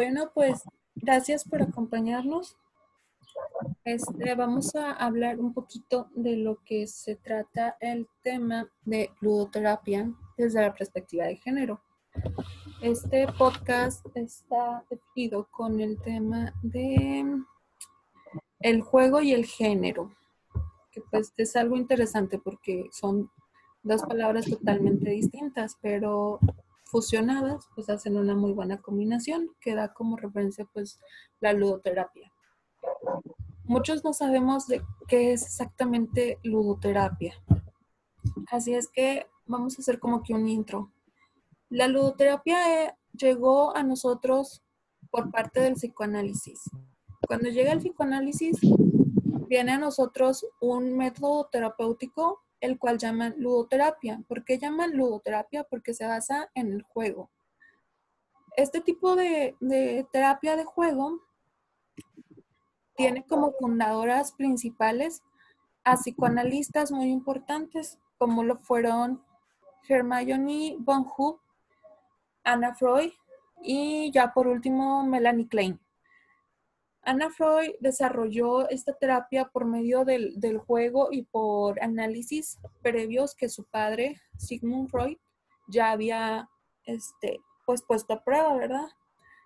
Bueno, pues gracias por acompañarnos. Este, vamos a hablar un poquito de lo que se trata el tema de ludoterapia desde la perspectiva de género. Este podcast está definido con el tema de el juego y el género, que pues es algo interesante porque son dos palabras totalmente distintas, pero fusionadas pues hacen una muy buena combinación que da como referencia pues la ludoterapia. Muchos no sabemos de qué es exactamente ludoterapia. Así es que vamos a hacer como que un intro. La ludoterapia eh, llegó a nosotros por parte del psicoanálisis. Cuando llega el psicoanálisis, viene a nosotros un método terapéutico, el cual llaman ludoterapia. ¿Por qué llaman ludoterapia? Porque se basa en el juego. Este tipo de, terapia de juego tiene como fundadoras principales a psicoanalistas muy importantes, como lo fueron Hermione von Hoop, Anna Freud y ya por último Melanie Klein. Anna Freud desarrolló esta terapia por medio del, juego y por análisis previos que su padre, Sigmund Freud, ya había este, pues, puesto a prueba, ¿verdad?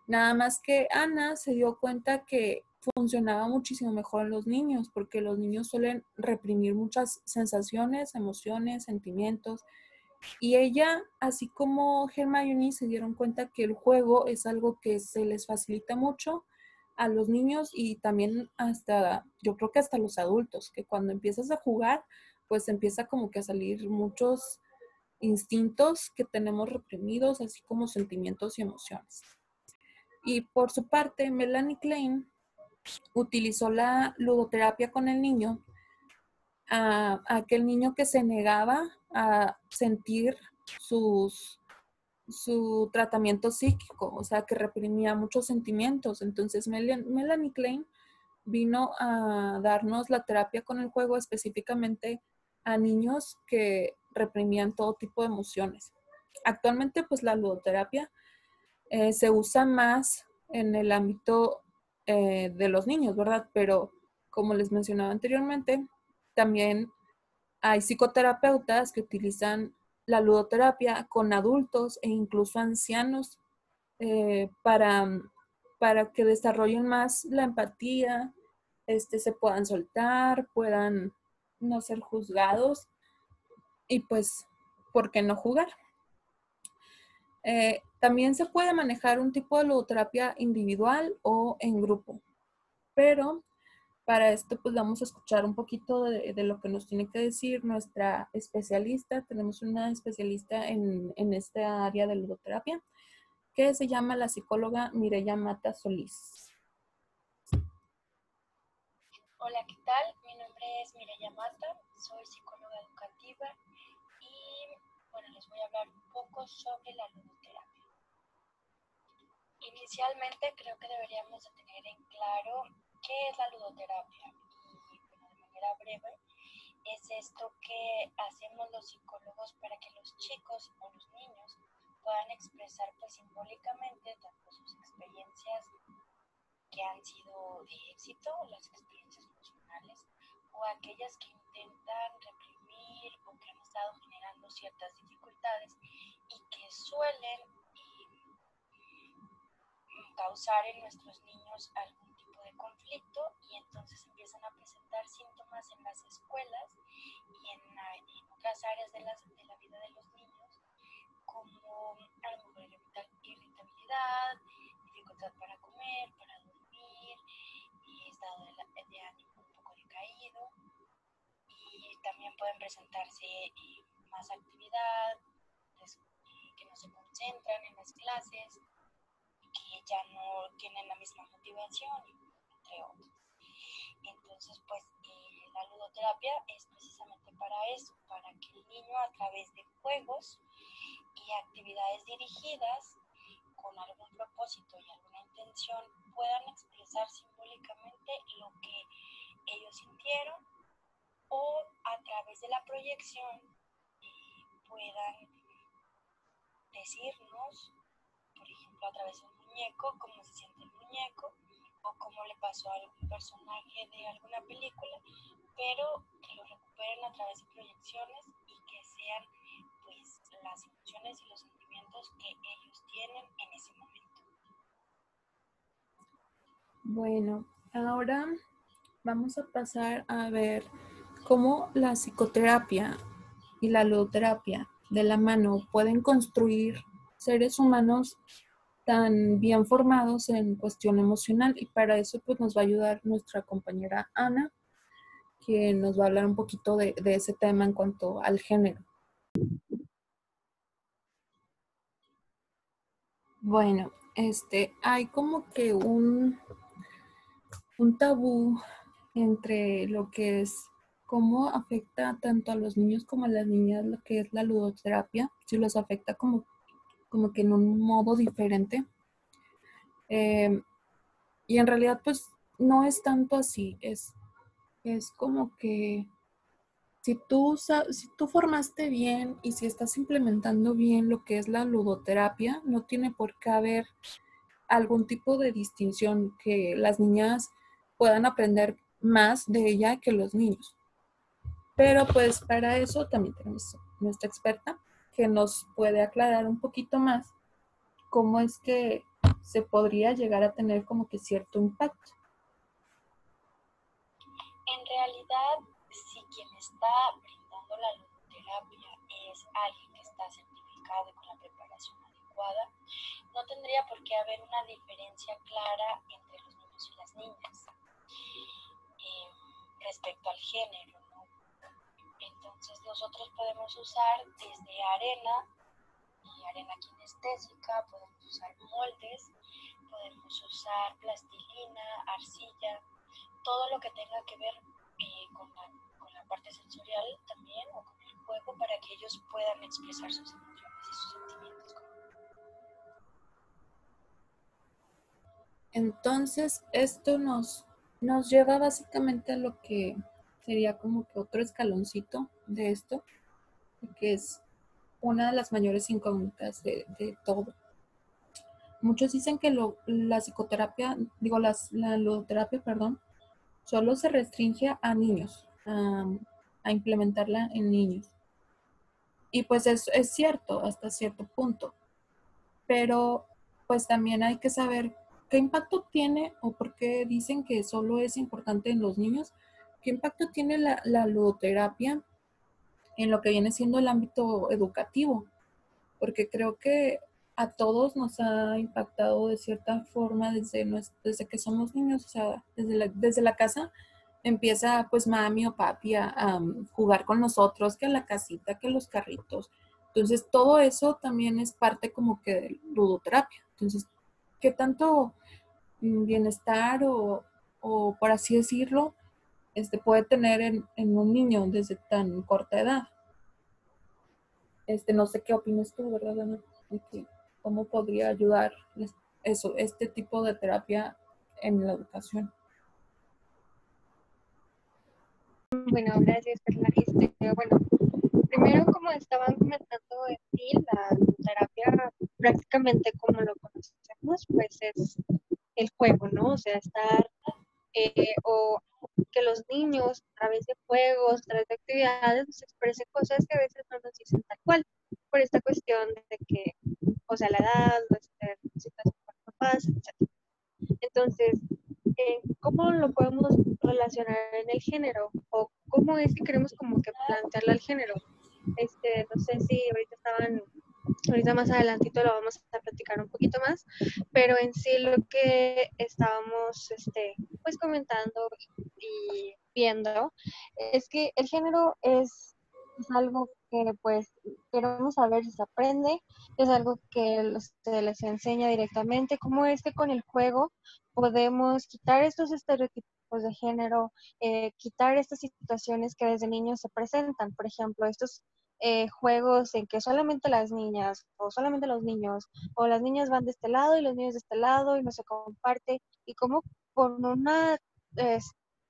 Nada más que Ana se dio cuenta que funcionaba muchísimo mejor en los niños, porque los niños suelen reprimir muchas sensaciones, emociones, sentimientos. Y ella, así como Hermione, se dieron cuenta que el juego es algo que se les facilita mucho a los niños y también hasta, yo creo que hasta los adultos, que cuando empiezas a jugar, pues empieza como que a salir muchos instintos que tenemos reprimidos, así como sentimientos y emociones. Y por su parte, Melanie Klein utilizó la ludoterapia con el niño, a, aquel niño que se negaba a sentir sus, su tratamiento psíquico, o sea, que reprimía muchos sentimientos. Entonces, Melanie Klein vino a darnos la terapia con el juego específicamente a niños que reprimían todo tipo de emociones. Actualmente, pues la ludoterapia eh, se usa más en el ámbito eh, de los niños, ¿verdad? Pero como les mencionaba anteriormente, también hay psicoterapeutas que utilizan la ludoterapia con adultos e incluso ancianos eh, para, para que desarrollen más la empatía, este, se puedan soltar, puedan no ser juzgados y pues, ¿por qué no jugar? Eh, también se puede manejar un tipo de ludoterapia individual o en grupo, pero para esto pues vamos a escuchar un poquito de, lo que nos tiene que decir nuestra especialista. Tenemos una especialista en, esta área de ludoterapia que se llama la psicóloga Mireya Mata Solís. Hola, ¿qué tal? Mi nombre es Mireya Mata, soy psicóloga educativa y bueno, les voy a hablar un poco sobre la ludoterapia. Inicialmente creo que deberíamos de tener en claro qué es la ludoterapia. Y bueno, de manera breve es esto que hacemos los psicólogos para que los chicos o los niños puedan expresar pues simbólicamente tanto sus experiencias que han sido de éxito, las experiencias emocionales, o aquellas que intentan reprimir o que han estado generando ciertas dificultades y que suelen causar en nuestros niños algún conflicto y entonces empiezan a presentar síntomas en las escuelas y en, otras áreas de, de, la vida de los niños, como irritabilidad, dificultad para comer, para dormir, y estado de, de ánimo un poco decaído, y también pueden presentarse eh, más actividad, que no se concentran en las clases, que ya no tienen la misma motivación. Entonces, pues eh, la ludoterapia es precisamente para eso, para que el niño a través de juegos y actividades dirigidas con algún propósito y alguna intención puedan expresar simbólicamente lo que ellos sintieron o a través de la proyección eh, puedan decirnos por ejemplo, a través de un muñeco, cómo se siente el muñeco o cómo le pasó a algún personaje de alguna película, pero que lo recuperen a través de proyecciones y que sean pues las emociones y los sentimientos que ellos tienen en ese momento. Bueno, ahora vamos a pasar a ver cómo la psicoterapia y la ludoterapia de la mano pueden construir seres humanos tan bien formados en cuestión emocional y para eso pues nos va a ayudar nuestra compañera Ana que nos va a hablar un poquito de, ese tema en cuanto al género. Bueno, este, hay como que un, un tabú entre lo que es cómo afecta tanto a los niños como a las niñas lo que es la ludoterapia, si los afecta como, como que en un modo diferente. Eh, y en realidad pues no es tanto así, es, es como que si tú, si tú formaste bien y si estás implementando bien lo que es la ludoterapia, no tiene por qué haber algún tipo de distinción que las niñas puedan aprender más de ella que los niños. Pero pues para eso también tenemos nuestra experta que nos puede aclarar un poquito más cómo es que se podría llegar a tener como que cierto impacto. En realidad, si quien está brindando la ludoterapia es alguien que está certificado y con la preparación adecuada, no tendría por qué haber una diferencia clara entre los niños y las niñas eh, respecto al género. Entonces nosotros podemos usar desde arena y arena kinestésica, podemos usar moldes, podemos usar plastilina, arcilla, todo lo que tenga que ver eh, con, la, con la parte sensorial también o con el juego para que ellos puedan expresar sus emociones y sus sentimientos. Entonces, esto nos, nos lleva básicamente a lo que sería como que otro escaloncito de esto, que es una de las mayores incógnitas de, todo. Muchos dicen que la psicoterapia, digo, la ludoterapia, perdón, solo se restringe a niños, a, implementarla en niños. Y pues es, es cierto hasta cierto punto, pero pues también hay que saber qué impacto tiene o por qué dicen que solo es importante en los niños ¿Qué impacto tiene la, la ludoterapia en lo que viene siendo el ámbito educativo? Porque creo que a todos nos ha impactado de cierta forma desde, desde que somos niños, o sea, desde la, desde la casa empieza pues mami o papi a, jugar con nosotros, que la casita, que los carritos. Entonces todo eso también es parte como que de ludoterapia. Entonces, ¿qué tanto mm, bienestar o, o por así decirlo, este, puede tener en, un niño desde tan corta edad. Este, no sé qué opinas tú, ¿verdad, Ana? ¿Cómo podría ayudar eso, este tipo de terapia en la educación? Bueno, gracias, Perla. Este, bueno, primero, como estaban comentando en sí, la terapia prácticamente como lo conocemos, pues es el juego, ¿no? O sea, estar eh, o que los niños a través de juegos, a través de actividades, nos expresen cosas que a veces no nos dicen tal cual, por esta cuestión de que, o sea, la edad, nuestra situación con papás, etc. Entonces, eh, ¿cómo lo podemos relacionar en el género? ¿O cómo es que queremos como que plantearle al género? Este, no sé si ahorita estaban ahorita más adelantito lo vamos a platicar un poquito más, pero en sí lo que estábamos este, pues comentando y viendo es que el género es, algo que pues queremos saber si se aprende, es algo que se les enseña directamente, como es que con el juego podemos quitar estos estereotipos de género, eh, quitar estas situaciones que desde niños se presentan, por ejemplo, estos eh, juegos en que solamente las niñas o solamente los niños o las niñas van de este lado y los niños de este lado y no se comparte y como con una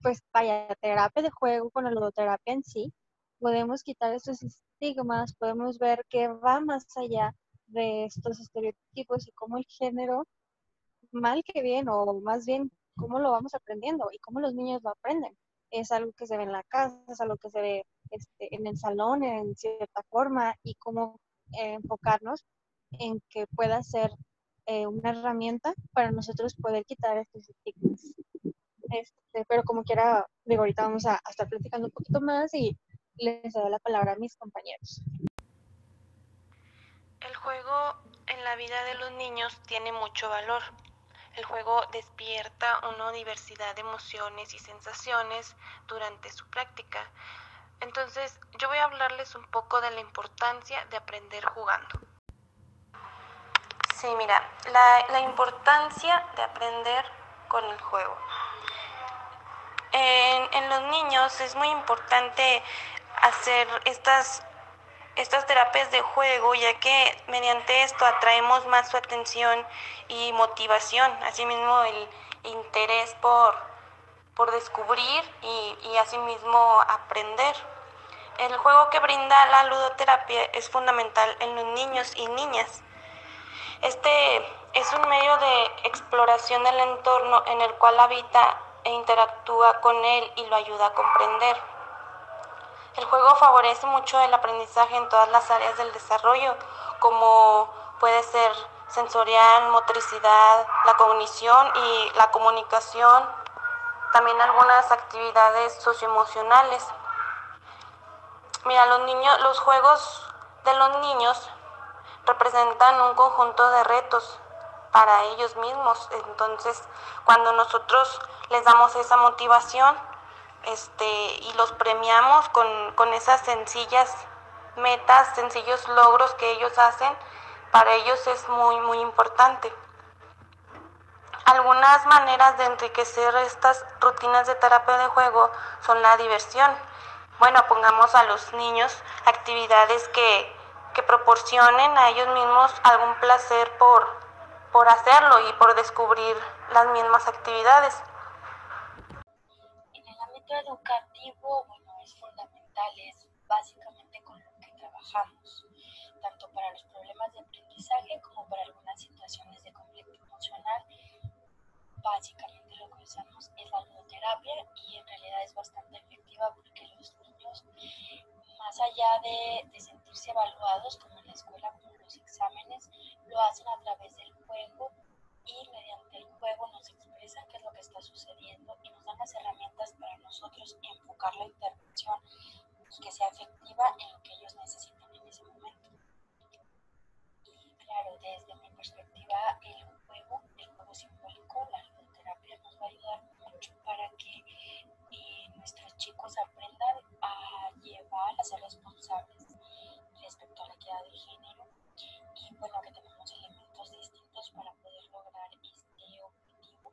pues vaya terapia de juego con la ludoterapia en sí podemos quitar esos estigmas podemos ver que va más allá de estos estereotipos y cómo el género, mal que bien, o más bien cómo lo vamos aprendiendo y cómo los niños lo aprenden. Es algo que se ve en la casa, es algo que se ve este, en el salón en cierta forma y cómo eh, enfocarnos en que pueda ser eh, una herramienta para nosotros poder quitar estos estigmas. Este, pero como quiera, digo, ahorita vamos a, a estar platicando un poquito más y les doy la palabra a mis compañeros. El juego en la vida de los niños tiene mucho valor. El juego despierta una diversidad de emociones y sensaciones durante su práctica. Entonces, yo voy a hablarles un poco de la importancia de aprender jugando. Sí, mira, la, importancia de aprender con el juego. En, en, los niños es muy importante hacer estas, estas terapias de juego, ya que mediante esto atraemos más su atención y motivación, asimismo el interés por, por descubrir y, y asimismo aprender. El juego que brinda la ludoterapia es fundamental en los niños y niñas. Este es un medio de exploración del entorno en el cual habita e interactúa con él y lo ayuda a comprender. El juego favorece mucho el aprendizaje en todas las áreas del desarrollo, como puede ser sensorial, motricidad, la cognición y la comunicación, también algunas actividades socioemocionales. Mira, los niños, los juegos de los niños representan un conjunto de retos para ellos mismos. Entonces, cuando nosotros les damos esa motivación este, y los premiamos con, con esas sencillas metas, sencillos logros que ellos hacen, para ellos es muy, muy importante. Algunas maneras de enriquecer estas rutinas de terapia de juego son la diversión. Bueno, pongamos a los niños actividades que, proporcionen a ellos mismos algún placer por, por hacerlo y por descubrir las mismas actividades. En el ámbito educativo, bueno, es fundamental, es básicamente con lo que trabajamos, tanto para los problemas de aprendizaje como para algunas situaciones de conflicto emocional. Básicamente usamos es la ludoterapia y en realidad es bastante efectiva porque los niños, más allá de, de sentirse evaluados como en la escuela, como los exámenes, lo hacen a través del juego y mediante el juego nos expresan qué es lo que está sucediendo y nos dan las herramientas para nosotros enfocar la intervención y que sea efectiva bueno, que tenemos elementos distintos para poder lograr este objetivo,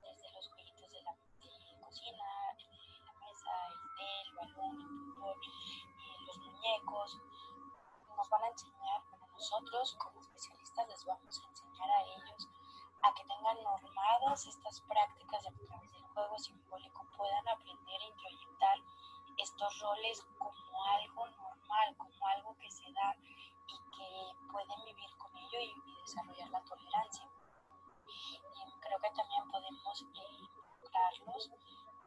desde los jueguitos de la de cocina, de la mesa, el el balón, el fútbol, eh, los muñecos. Nos van a enseñar, bueno, nosotros como especialistas les vamos a enseñar a ellos a que tengan normadas estas prácticas y a través del juego simbólico puedan aprender a introyectar estos roles como algo normal, como algo que se da pueden vivir con ello y, y desarrollar la tolerancia. Y creo que también podemos eh, involucrarlos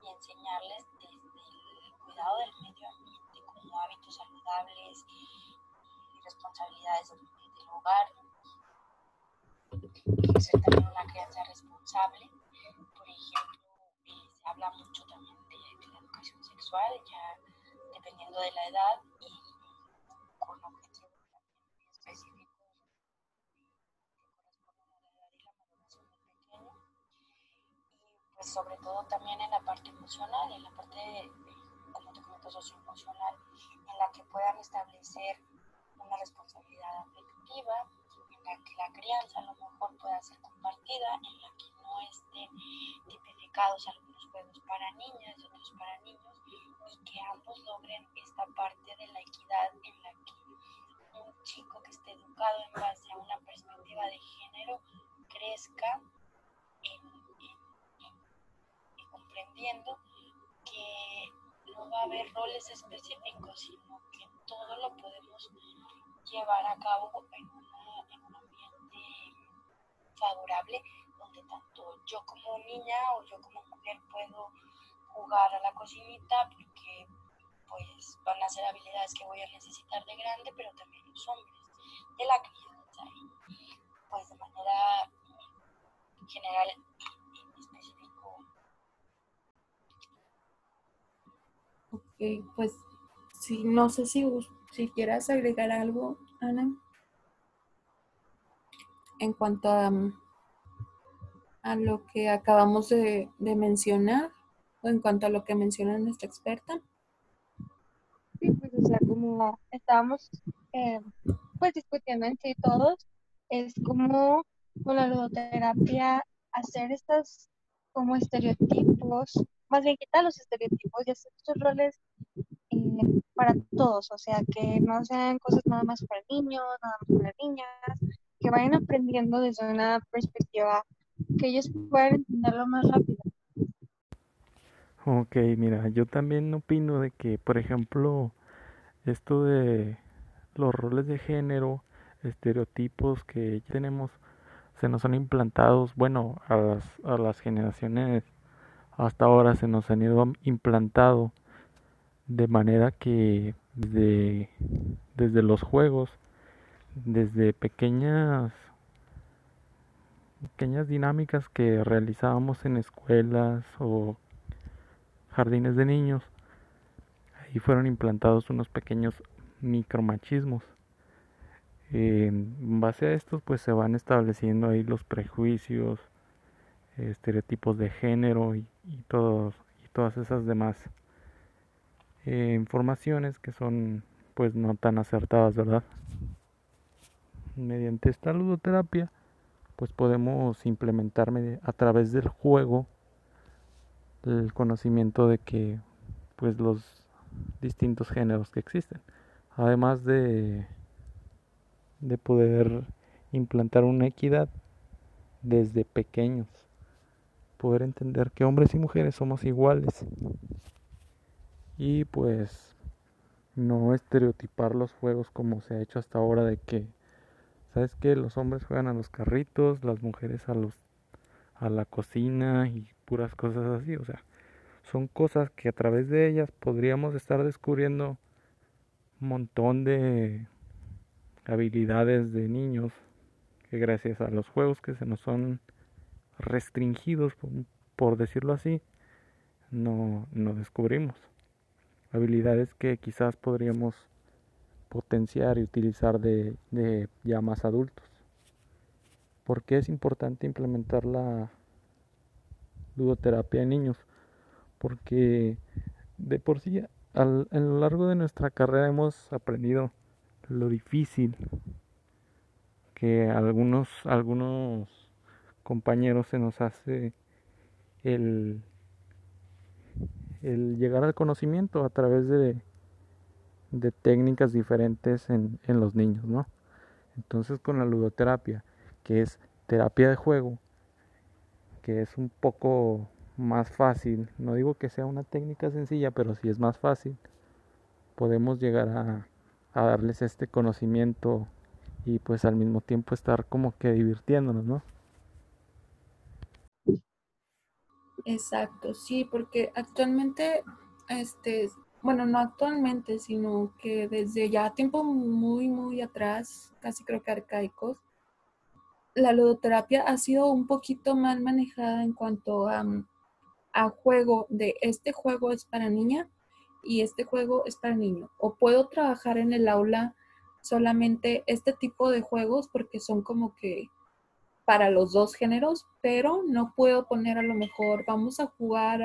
y enseñarles desde el cuidado del medio ambiente como hábitos saludables y responsabilidades del, del hogar. Y ser también una crianza responsable. Por ejemplo, eh, se habla mucho también de, de la educación sexual, ya dependiendo de la edad y con objetivos específicos que corresponden a la edad y la maduración del pequeño. Y pues sobre todo también en la parte emocional, en la parte, de, como te comento, socioemocional, en la que puedan establecer una responsabilidad afectiva, en la que la crianza a lo mejor pueda ser compartida, en la que no estén tipificados algunos juegos para niñas y otros para niños, y que ambos logren esta parte de la equidad en la que un chico que esté educado en base a una perspectiva de género crezca en, en, que no va a haber roles específicos, sino que todo lo podemos llevar a cabo en una favorable donde tanto yo como niña o yo como mujer puedo jugar a la cocinita porque pues van a ser habilidades que voy a necesitar de grande, pero también los hombres de la crianza y pues de manera general y específico. Ok, pues sí, no sé si, si quieras agregar algo, Ana, en cuanto a, a lo que acabamos de, mencionar o en cuanto a lo que menciona nuestra experta. Sí, pues o sea, como estábamos eh, pues discutiendo en sí todos, es como con la ludoterapia hacer estas como estereotipos, más bien quitar los estereotipos y hacer estos roles eh, para todos, o sea, que no sean cosas nada más para niños, nada más para niñas, que vayan aprendiendo desde una perspectiva que ellos puedan entenderlo más rápido. Ok, mira, yo también opino de que, por ejemplo, esto de los roles de género, estereotipos que tenemos, se nos han implantado, bueno, a las, a las generaciones hasta ahora se nos han ido implantado de manera que desde, desde los juegos, desde pequeñas pequeñas dinámicas que realizábamos en escuelas o jardines de niños, ahí fueron implantados unos pequeños micromachismos. En base a estos pues se van estableciendo ahí los prejuicios, estereotipos de género y, todos, y todas esas demás eh, informaciones que son pues no tan acertadas, ¿verdad? Mediante esta ludoterapia pues podemos implementar a través del juego el conocimiento de que pues los distintos géneros que existen además de de poder implantar una equidad desde pequeños poder entender que hombres y mujeres somos iguales. Y pues no estereotipar los juegos como se ha hecho hasta ahora de que sabes que los hombres juegan a los carritos las mujeres a los a la cocina y puras cosas así, o sea, son cosas que a través de ellas podríamos estar descubriendo un montón de habilidades de niños que gracias a los juegos que se nos son restringidos, por, decirlo así, no, no descubrimos. Habilidades que quizás podríamos potenciar y utilizar de, de ya más adultos. ¿Por qué es importante implementar la ludoterapia en niños? Porque de por sí a lo largo de nuestra carrera hemos aprendido lo difícil que algunos algunos compañeros se nos hace el, el llegar al conocimiento a través de, de técnicas diferentes en, en los niños, ¿no? Entonces con la ludoterapia que es terapia de juego, que es un poco más fácil, no digo que sea una técnica sencilla, pero si es más fácil, podemos llegar a, a darles este conocimiento y pues al mismo tiempo estar como que divirtiéndonos, ¿no? Exacto, sí, porque actualmente, este, bueno, no actualmente, sino que desde ya tiempo muy, muy atrás, casi creo que arcaicos, la ludoterapia ha sido un poquito mal manejada en cuanto a, a juego de este juego es para niña y este juego es para niño. O puedo trabajar en el aula solamente este tipo de juegos porque son como que para los dos géneros, pero no puedo poner a lo mejor, vamos a jugar,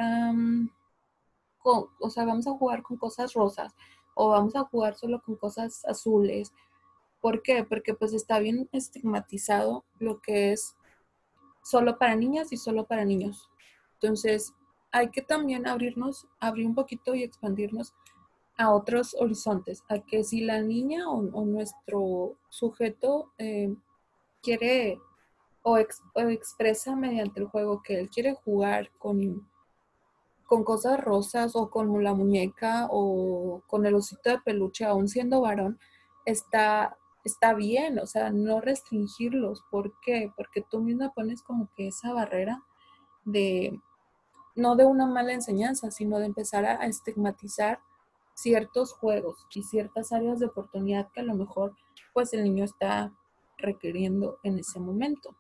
con, o sea, vamos a jugar con cosas rosas o vamos a jugar solo con cosas azules ¿Por qué? Porque pues está bien estigmatizado lo que es solo para niñas y solo para niños. Entonces, hay que también abrirnos, abrir un poquito y expandirnos a otros horizontes, a que si la niña o, nuestro sujeto eh, quiere o, expresa mediante el juego que él quiere jugar con, con cosas rosas o con la muñeca o con el osito de peluche, aún siendo varón, está está bien, o sea, no restringirlos. ¿Por qué? Porque tú misma pones como que esa barrera de, no de una mala enseñanza, sino de empezar a estigmatizar ciertos juegos y ciertas áreas de oportunidad que a lo mejor pues el niño está requiriendo en ese momento.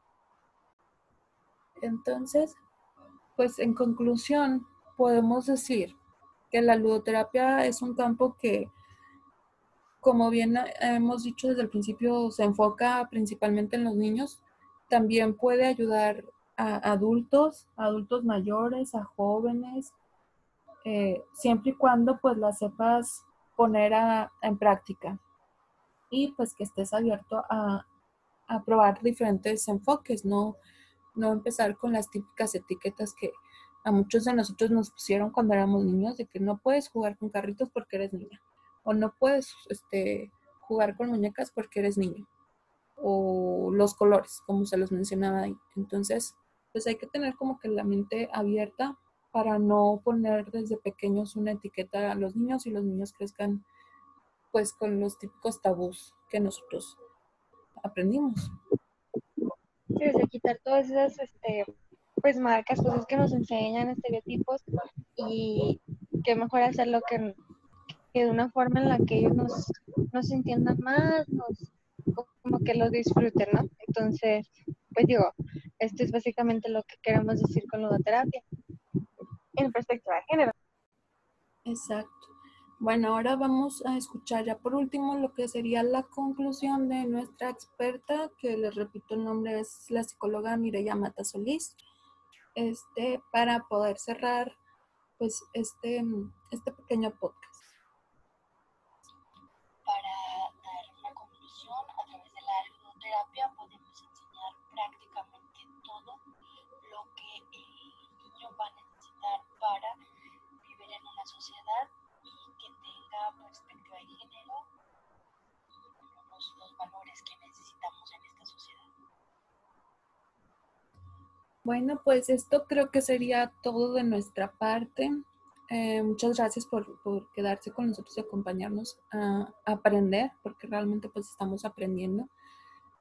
Entonces, pues en conclusión, podemos decir que la ludoterapia es un campo que, como bien hemos dicho desde el principio, se enfoca principalmente en los niños. También puede ayudar a adultos, adultos mayores, a jóvenes, eh, siempre y cuando pues la sepas poner en práctica y pues que estés abierto a, a probar diferentes enfoques, no, no empezar con las típicas etiquetas que a muchos de nosotros nos pusieron cuando éramos niños, de que no puedes jugar con carritos porque eres niña, o no puedes este, jugar con muñecas porque eres niño, o los colores, como se los mencionaba ahí. Entonces, pues hay que tener como que la mente abierta para no poner desde pequeños una etiqueta a los niños y los niños crezcan pues con los típicos tabús que nosotros aprendimos. Desde quitar todas esas este, pues marcas, cosas que nos enseñan, estereotipos y que mejor hacerlo que, de una forma en la que ellos nos, nos entiendan más, nos, como que lo disfruten, ¿no? Entonces, pues digo, esto es básicamente lo que queremos decir con ludoterapia en perspectiva de género. Exacto. Bueno, ahora vamos a escuchar ya por último lo que sería la conclusión de nuestra experta, que les repito el nombre es la psicóloga Mireya Mata Solís, este, para poder cerrar pues este, este pequeño podcast. Bueno, pues esto creo que sería todo de nuestra parte. Eh, muchas gracias por, quedarse con nosotros y acompañarnos a, aprender, porque realmente pues estamos aprendiendo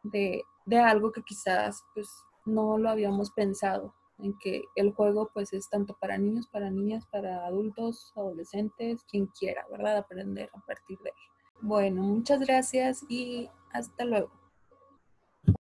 de, algo que quizás pues no lo habíamos pensado, en que el juego pues es tanto para niños, para niñas, para adultos, adolescentes, quien quiera, ¿verdad? Aprender a partir de él. Bueno, muchas gracias y hasta luego.